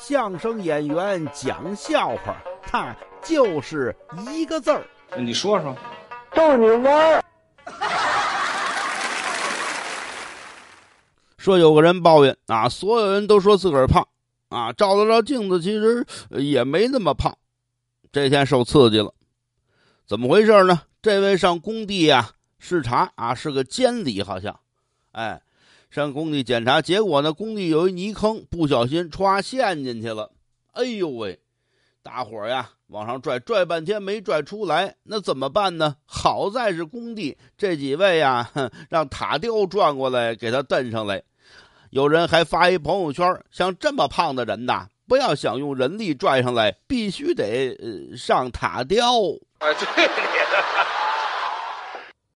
相声演员讲笑话，他就是一个字儿。你说说，逗你玩儿。说有个人抱怨啊，所有人都说自个儿胖啊，照了照镜子，其实也没那么胖。这天受刺激了，怎么回事呢？这位上工地呀视察啊，是个监理，好像，哎，上工地检查，结果呢，工地有一泥坑，不小心歘陷进去了。哎呦喂，大伙呀往上拽，拽半天没拽出来，那怎么办呢？好在是工地，这几位呀，让塔吊转过来给他蹬上来。有人还发一朋友圈，像这么胖的人呐。不要想用人力拽上来，必须得上塔吊。哎，对你的。